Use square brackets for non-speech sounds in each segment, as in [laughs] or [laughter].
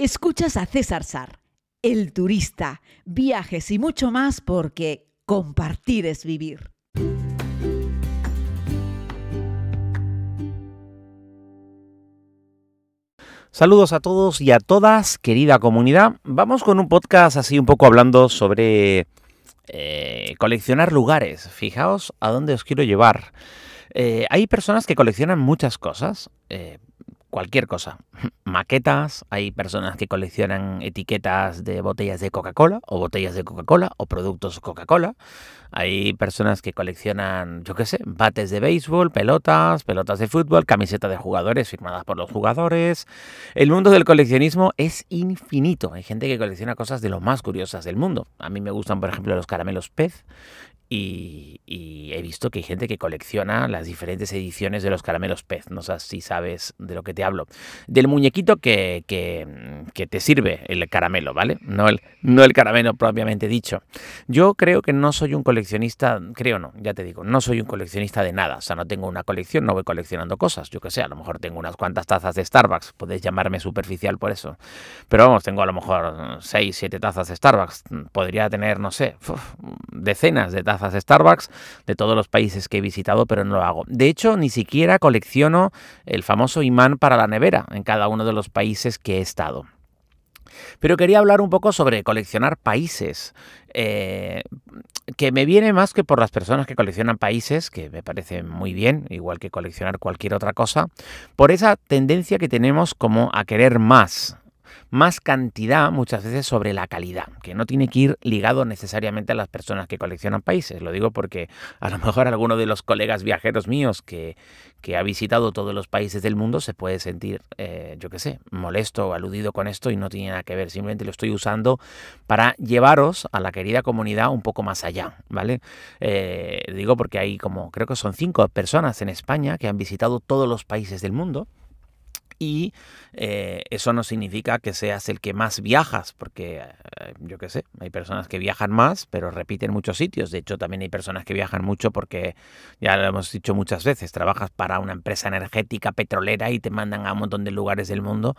Escuchas a César Sar, el turista, viajes y mucho más porque compartir es vivir. Saludos a todos y a todas, querida comunidad. Vamos con un podcast así un poco hablando sobre eh, coleccionar lugares. Fijaos a dónde os quiero llevar. Eh, hay personas que coleccionan muchas cosas. Eh, cualquier cosa. Maquetas, hay personas que coleccionan etiquetas de botellas de Coca-Cola o botellas de Coca-Cola o productos Coca-Cola. Hay personas que coleccionan, yo qué sé, bates de béisbol, pelotas, pelotas de fútbol, camisetas de jugadores firmadas por los jugadores. El mundo del coleccionismo es infinito. Hay gente que colecciona cosas de lo más curiosas del mundo. A mí me gustan, por ejemplo, los caramelos pez y, he visto que hay gente que colecciona las diferentes ediciones de los caramelos pez. No sé si sabes de lo que te hablo. Del muñequito que, que, te sirve el caramelo, ¿vale? No el, no el caramelo propiamente dicho. Yo creo que no soy un coleccionista, creo no, ya te digo, no soy un coleccionista de nada. O sea, no tengo una colección, no voy coleccionando cosas. Yo que sé, a lo mejor tengo unas cuantas tazas de Starbucks. Podéis llamarme superficial por eso. Pero vamos, tengo a lo mejor 6, 7 tazas de Starbucks. Podría tener, no sé, decenas de tazas de Starbucks de todos los países que he visitado, pero no lo hago. De hecho, ni siquiera colecciono el famoso imán para la nevera en cada uno de los países que he estado. Pero quería hablar un poco sobre coleccionar países, eh, que me viene más que por las personas que coleccionan países, que me parece muy bien, igual que coleccionar cualquier otra cosa, por esa tendencia que tenemos como a querer más, más cantidad muchas veces sobre la calidad, que no tiene que ir ligado necesariamente a las personas que coleccionan países. Lo digo porque a lo mejor alguno de los colegas viajeros míos que, que ha visitado todos los países del mundo se puede sentir, eh, yo qué sé, molesto o aludido con esto y no tiene nada que ver. Simplemente lo estoy usando para llevaros a la querida comunidad un poco más allá, ¿vale? Eh, digo porque hay como, creo que son cinco personas en España que han visitado todos los países del mundo y eh, eso no significa que seas el que más viajas, porque eh, yo qué sé, hay personas que viajan más, pero repiten muchos sitios. De hecho, también hay personas que viajan mucho porque, ya lo hemos dicho muchas veces, trabajas para una empresa energética petrolera y te mandan a un montón de lugares del mundo,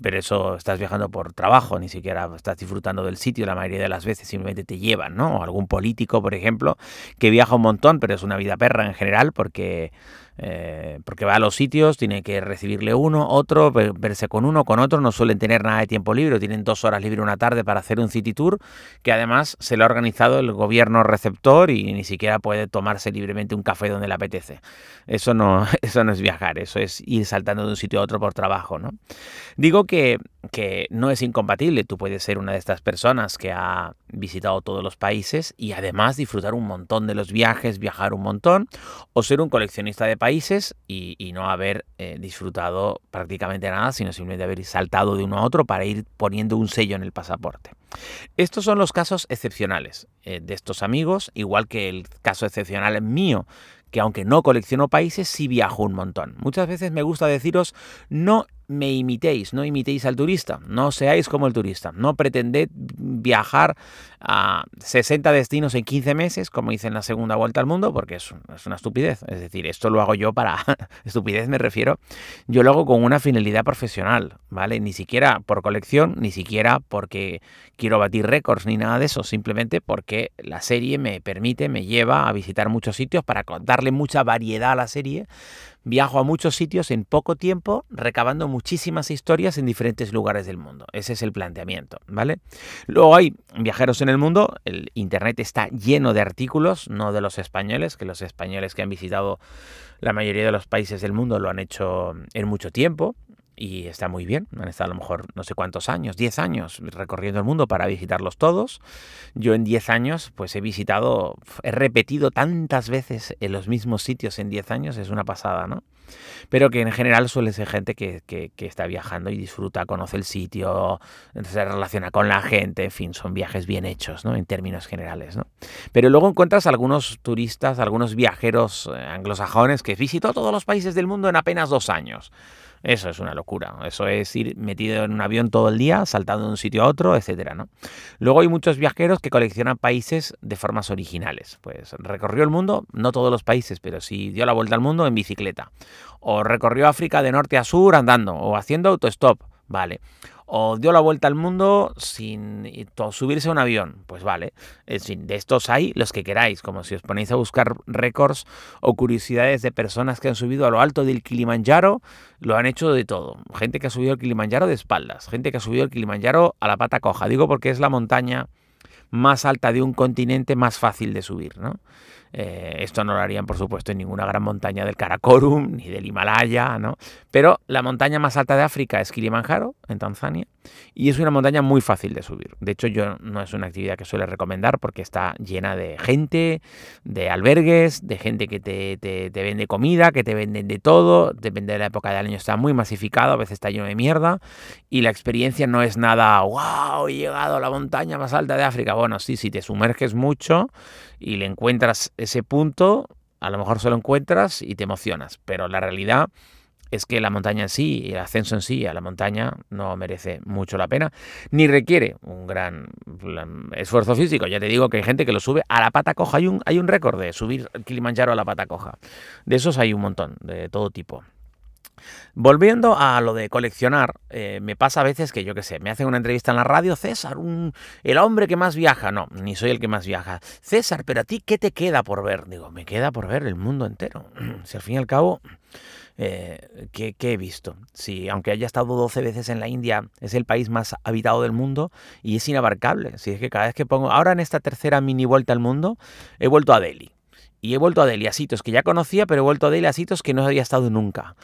pero eso estás viajando por trabajo, ni siquiera estás disfrutando del sitio, la mayoría de las veces simplemente te llevan, ¿no? O algún político, por ejemplo, que viaja un montón, pero es una vida perra en general porque eh, porque va a los sitios, tiene que recibirle uno, otro, verse con uno, con otro, no suelen tener nada de tiempo libre, tienen dos horas libre una tarde para hacer un city tour, que además se lo ha organizado el gobierno receptor y ni siquiera puede tomarse libremente un café donde le apetece. Eso no, [laughs] eso no es viajar, eso es ir saltando de un sitio a otro por trabajo, ¿no? Digo que, que no es incompatible, tú puedes ser una de estas personas que ha visitado todos los países y además disfrutar un montón de los viajes, viajar un montón, o ser un coleccionista de países y, no haber eh, disfrutado prácticamente nada, sino simplemente haber saltado de uno a otro para ir poniendo un sello en el pasaporte. Estos son los casos excepcionales eh, de estos amigos, igual que el caso excepcional mío, que aunque no colecciono países, sí viajo un montón. Muchas veces me gusta deciros, no me imitéis, no imitéis al turista, no seáis como el turista, no pretended viajar a 60 destinos en 15 meses, como hice en la segunda vuelta al mundo, porque es, una estupidez. Es decir, esto lo hago yo para, [laughs] estupidez me refiero, yo lo hago con una finalidad profesional, ¿vale? Ni siquiera por colección, ni siquiera porque quiero batir récords, ni nada de eso, simplemente porque la serie me permite, me lleva a visitar muchos sitios para darle mucha variedad a la serie Viajo a muchos sitios en poco tiempo, recabando muchísimas historias en diferentes lugares del mundo. Ese es el planteamiento, ¿vale? Luego hay viajeros en el mundo, el Internet está lleno de artículos, no de los españoles, que los españoles que han visitado la mayoría de los países del mundo lo han hecho en mucho tiempo y está muy bien. Han estado a lo mejor no sé cuántos años, 10 años recorriendo el mundo para visitarlos todos. Yo en 10 años pues he visitado, he repetido tantas veces en los mismos sitios en 10 años, es una pasada, ¿no? Pero que en general suele ser gente que, que, está viajando y disfruta, conoce el sitio, se relaciona con la gente, en fin, son viajes bien hechos, ¿no? En términos generales, ¿no? Pero luego encuentras algunos turistas, algunos viajeros eh, anglosajones que visitó todos los países del mundo en apenas dos años. Eso es una locura. Eso es ir metido en un avión todo el día, saltando de un sitio a otro, etcétera, ¿no? Luego hay muchos viajeros que coleccionan países de formas originales. Pues recorrió el mundo, no todos los países, pero sí dio la vuelta al mundo en bicicleta. O recorrió África de norte a sur andando, o haciendo autostop, vale o dio la vuelta al mundo sin subirse a un avión. Pues vale, en fin, de estos hay los que queráis, como si os ponéis a buscar récords o curiosidades de personas que han subido a lo alto del Kilimanjaro, lo han hecho de todo. Gente que ha subido el Kilimanjaro de espaldas, gente que ha subido el Kilimanjaro a la pata coja. Digo porque es la montaña más alta de un continente más fácil de subir, ¿no? Eh, esto no lo harían, por supuesto, en ninguna gran montaña del Karakorum ni del Himalaya, ¿no? Pero la montaña más alta de África es Kilimanjaro, en Tanzania, y es una montaña muy fácil de subir. De hecho, yo no es una actividad que suele recomendar porque está llena de gente, de albergues, de gente que te, te, vende comida, que te venden de todo, depende de la época del año, está muy masificado, a veces está lleno de mierda, y la experiencia no es nada, wow, he llegado a la montaña más alta de África. Bueno, sí, si te sumerges mucho y le encuentras ese punto, a lo mejor solo encuentras y te emocionas, pero la realidad es que la montaña en sí, el ascenso en sí a la montaña no merece mucho la pena, ni requiere un gran esfuerzo físico. Ya te digo que hay gente que lo sube a la pata coja. Hay un, hay un récord de subir Kilimanjaro a la pata coja. De esos hay un montón, de todo tipo. Volviendo a lo de coleccionar, eh, me pasa a veces que yo qué sé, me hacen una entrevista en la radio, César, el hombre que más viaja. No, ni soy el que más viaja. César, pero a ti, ¿qué te queda por ver? Digo, me queda por ver el mundo entero. [clears throat] si al fin y al cabo, eh, ¿qué, he visto? Si, aunque haya estado 12 veces en la India, es el país más habitado del mundo y es inabarcable. Si es que cada vez que pongo, ahora en esta tercera mini vuelta al mundo, he vuelto a Delhi. Y he vuelto a Delhi a sitios que ya conocía, pero he vuelto a Delhi a sitios que no había estado nunca.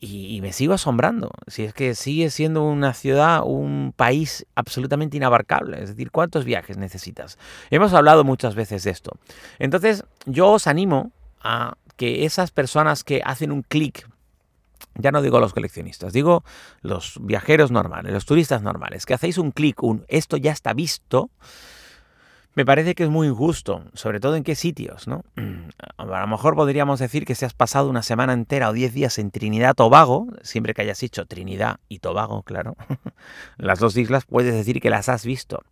Y, me sigo asombrando. Si es que sigue siendo una ciudad, un país absolutamente inabarcable. Es decir, ¿cuántos viajes necesitas? Hemos hablado muchas veces de esto. Entonces, yo os animo a que esas personas que hacen un clic ya no digo los coleccionistas, digo los viajeros normales, los turistas normales, que hacéis un clic, un esto ya está visto, me parece que es muy injusto, sobre todo en qué sitios, ¿no? [clears throat] A lo mejor podríamos decir que si has pasado una semana entera o diez días en Trinidad Tobago, siempre que hayas dicho Trinidad y Tobago, claro, [laughs] las dos islas puedes decir que las has visto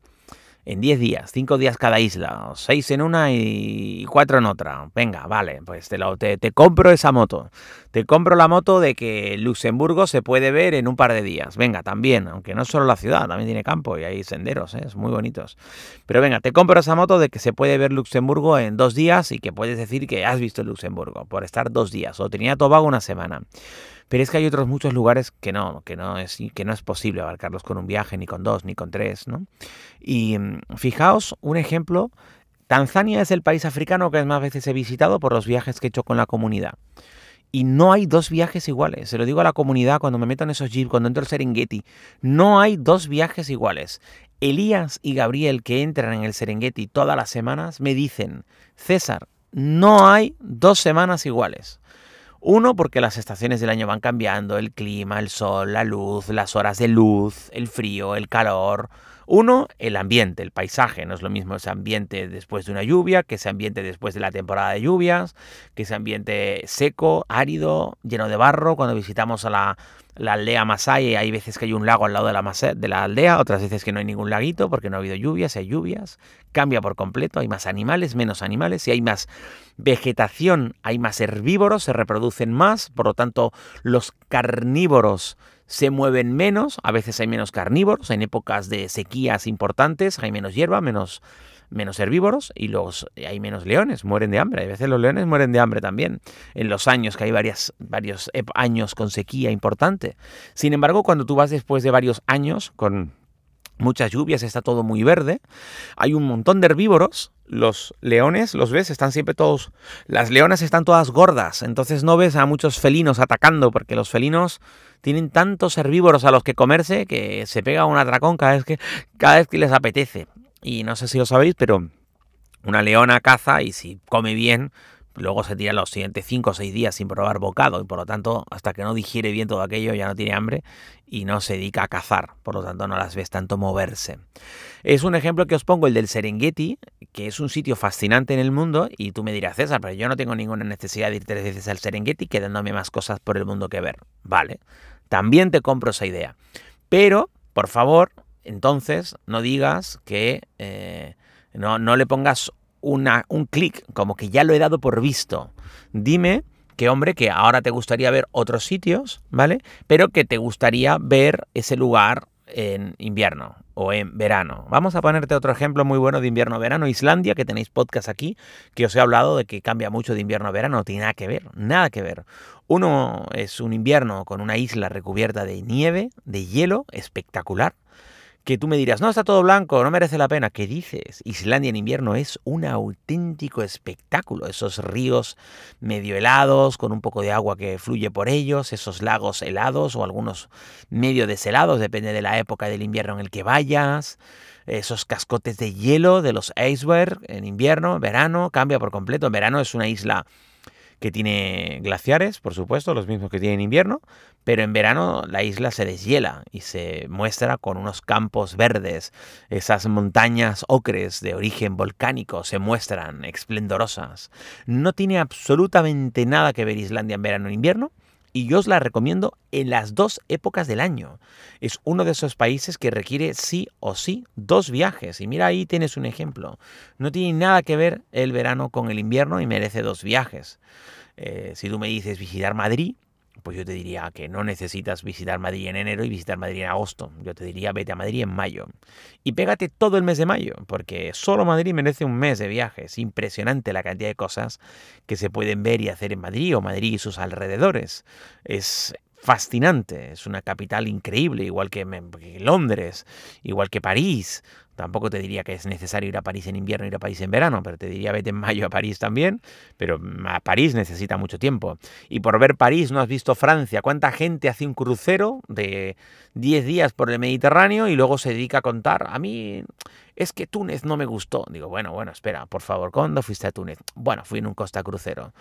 en 10 días, 5 días cada isla, 6 en una y 4 en otra. Venga, vale, pues te, te, compro esa moto. Te compro la moto de que Luxemburgo se puede ver en un par de días. Venga, también, aunque no solo la ciudad, también tiene campo y hay senderos, ¿eh? muy bonitos. Pero venga, te compro esa moto de que se puede ver Luxemburgo en dos días y que puedes decir que has visto Luxemburgo por estar dos días. O tenía Tobago una semana. Pero es que hay otros muchos lugares que no, que no es, que no es posible abarcarlos con un viaje, ni con dos, ni con tres, ¿no? Y mm, fijaos, un ejemplo, Tanzania es el país africano que más veces he visitado por los viajes que he hecho con la comunidad. Y no hay dos viajes iguales. Se lo digo a la comunidad cuando me meto en esos jeeps, cuando entro al Serengeti. No hay dos viajes iguales. Elías y Gabriel, que entran en el Serengeti todas las semanas, me dicen, César, no hay dos semanas iguales. Uno, porque las estaciones del año van cambiando, el clima, el sol, la luz, las horas de luz, el frío, el calor. Uno, el ambiente, el paisaje. No es lo mismo ese ambiente después de una lluvia que ese ambiente después de la temporada de lluvias, que ese ambiente seco, árido, lleno de barro. Cuando visitamos a la la aldea Masai, hay veces que hay un lago al lado de la, de la aldea, otras veces que no hay ningún laguito porque no ha habido lluvias, hay lluvias, cambia por completo, hay más animales, menos animales, si hay más vegetación, hay más herbívoros, se reproducen más, por lo tanto los carnívoros se mueven menos, a veces hay menos carnívoros, en épocas de sequías importantes hay menos hierba, menos menos herbívoros y los, hay menos leones, mueren de hambre. A veces los leones mueren de hambre también, en los años que hay varios años con sequía importante. Sin embargo, cuando tú vas después de varios años con muchas lluvias, está todo muy verde, hay un montón de herbívoros. Los leones, los ves, están siempre todos. Las leonas están todas gordas, entonces no ves a muchos felinos atacando, porque los felinos tienen tantos herbívoros a los que comerse que se pega un atracón cada vez que, cada vez que les apetece. Y no sé si lo sabéis, pero una leona caza y si come bien, luego se tira los siguientes 5 o 6 días sin probar bocado y por lo tanto hasta que no digiere bien todo aquello ya no tiene hambre y no se dedica a cazar, por lo tanto no las ves tanto moverse. Es un ejemplo que os pongo el del Serengeti, que es un sitio fascinante en el mundo y tú me dirás, César, pero yo no tengo ninguna necesidad de ir tres veces al Serengeti quedándome más cosas por el mundo que ver. Vale, también te compro esa idea. Pero, por favor, entonces no digas que eh, no, no, le pongas un clic, como que ya lo he dado por visto. Dime que, hombre, que ahora te gustaría ver otros sitios, ¿vale? Pero que te gustaría ver ese lugar en invierno o en verano. Vamos a ponerte otro ejemplo muy bueno de invierno-verano. Islandia, que tenéis podcast aquí, que os he hablado de que cambia mucho de invierno-verano, no tiene nada que ver, nada que ver. Uno es un invierno con una isla recubierta de nieve, de hielo, espectacular que tú me dirás, no, está todo blanco, no merece la pena. ¿Qué dices? Islandia en invierno es un auténtico espectáculo. Esos ríos medio helados, con un poco de agua que fluye por ellos, esos lagos helados o algunos medio deshelados, depende de la época del invierno en el que vayas. Esos cascotes de hielo de los iceberg en invierno, verano, cambia por completo. En verano es una isla que tiene glaciares, por supuesto, los mismos que tiene en invierno, pero en verano la isla se deshiela y se muestra con unos campos verdes, esas montañas ocres de origen volcánico se muestran esplendorosas. No tiene absolutamente nada que ver Islandia en verano e invierno, y yo os la recomiendo en las dos épocas del año. Es uno de esos países que requiere sí o sí dos viajes. Y mira, ahí tienes un ejemplo. No tiene nada que ver el verano con el invierno y merece dos viajes. Eh, si tú me dices visitar Madrid, pues yo te diría que no necesitas visitar Madrid en enero y visitar Madrid en agosto. Yo te diría vete a Madrid en mayo. Y pégate todo el mes de mayo, porque solo Madrid merece un mes de viaje. Es impresionante la cantidad de cosas que se pueden ver y hacer en Madrid o Madrid y sus alrededores. Es fascinante, es una capital increíble, igual que Londres, igual que París, Tampoco te diría que es necesario ir a París en invierno, ir a París en verano, pero te diría vete en mayo a París también, pero a París necesita mucho tiempo. Y por ver París no has visto Francia. ¿Cuánta gente hace un crucero de 10 días por el Mediterráneo y luego se dedica a contar? A mí es que Túnez no me gustó. Digo, bueno, bueno, espera, por favor, ¿cuándo fuiste a Túnez? Bueno, fui en un Costa Crucero.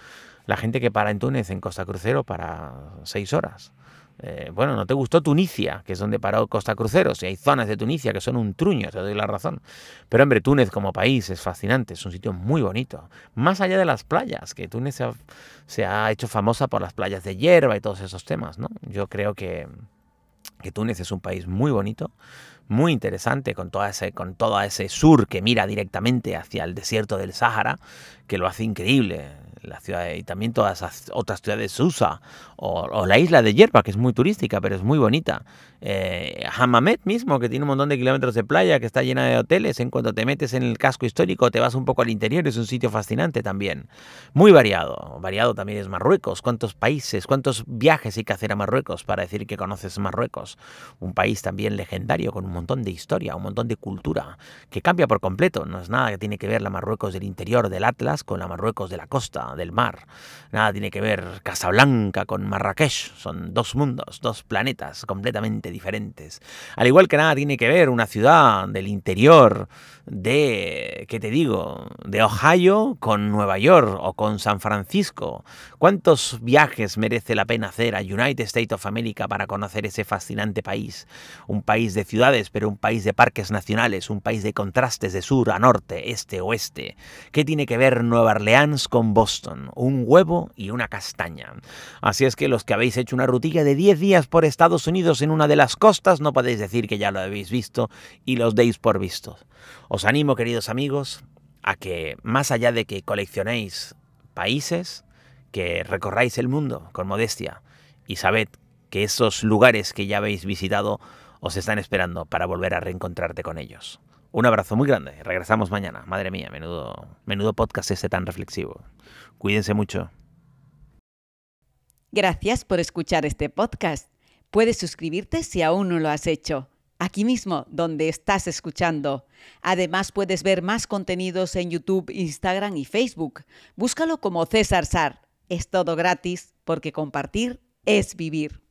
La gente que para en Túnez en Costa Crucero para 6 horas. Eh, bueno, no te gustó Tunisia, que es donde paró Costa Cruceros, y hay zonas de Tunisia que son un truño, te doy la razón. Pero hombre, Túnez como país es fascinante, es un sitio muy bonito. Más allá de las playas, que Túnez se ha, hecho famosa por las playas de hierba y todos esos temas, ¿no? Yo creo que, que Túnez es un país muy bonito, muy interesante, con, toda ese, con todo ese sur que mira directamente hacia el desierto del Sáhara, que lo hace increíble la ciudad y también todas las otras ciudades de Susa o, la isla de Yerba, que es muy turística, pero es muy bonita. Eh, Hamamet mismo, que tiene un montón de kilómetros de playa, que está llena de hoteles. En cuanto te metes en el casco histórico, te vas un poco al interior, es un sitio fascinante también. Muy variado. Variado también es Marruecos. ¿Cuántos países, cuántos viajes hay que hacer a Marruecos para decir que conoces Marruecos? Un país también legendario, con un montón de historia, un montón de cultura, que cambia por completo. No es nada que tiene que ver la Marruecos del interior del Atlas con la Marruecos de la costa, del mar. Nada tiene que ver Casablanca con Marrakech. Son dos mundos, dos planetas completamente diferentes. Al igual que nada tiene que ver una ciudad del interior de, ¿qué te digo?, de Ohio con Nueva York o con San Francisco. ¿Cuántos viajes merece la pena hacer a United States of America para conocer ese fascinante país? Un país de ciudades, pero un país de parques nacionales, un país de contrastes de sur a norte, este, oeste. ¿Qué tiene que ver Nueva Orleans con Boston? Un huevo y una castaña. Así es que los que habéis hecho una rutilla de 10 días por Estados Unidos en una de las costas, no podéis decir que ya lo habéis visto y los deis por vistos. Os animo, queridos amigos, a que más allá de que coleccionéis países, que recorráis el mundo con modestia y sabed que esos lugares que ya habéis visitado os están esperando para volver a reencontrarte con ellos. Un abrazo muy grande. Regresamos mañana. Madre mía, menudo, menudo podcast este tan reflexivo. Cuídense mucho. Gracias por escuchar este podcast. Puedes suscribirte si aún no lo has hecho aquí mismo donde estás escuchando. Además puedes ver más contenidos en YouTube, Instagram y Facebook. Búscalo como César Sar. Es todo gratis porque compartir es vivir.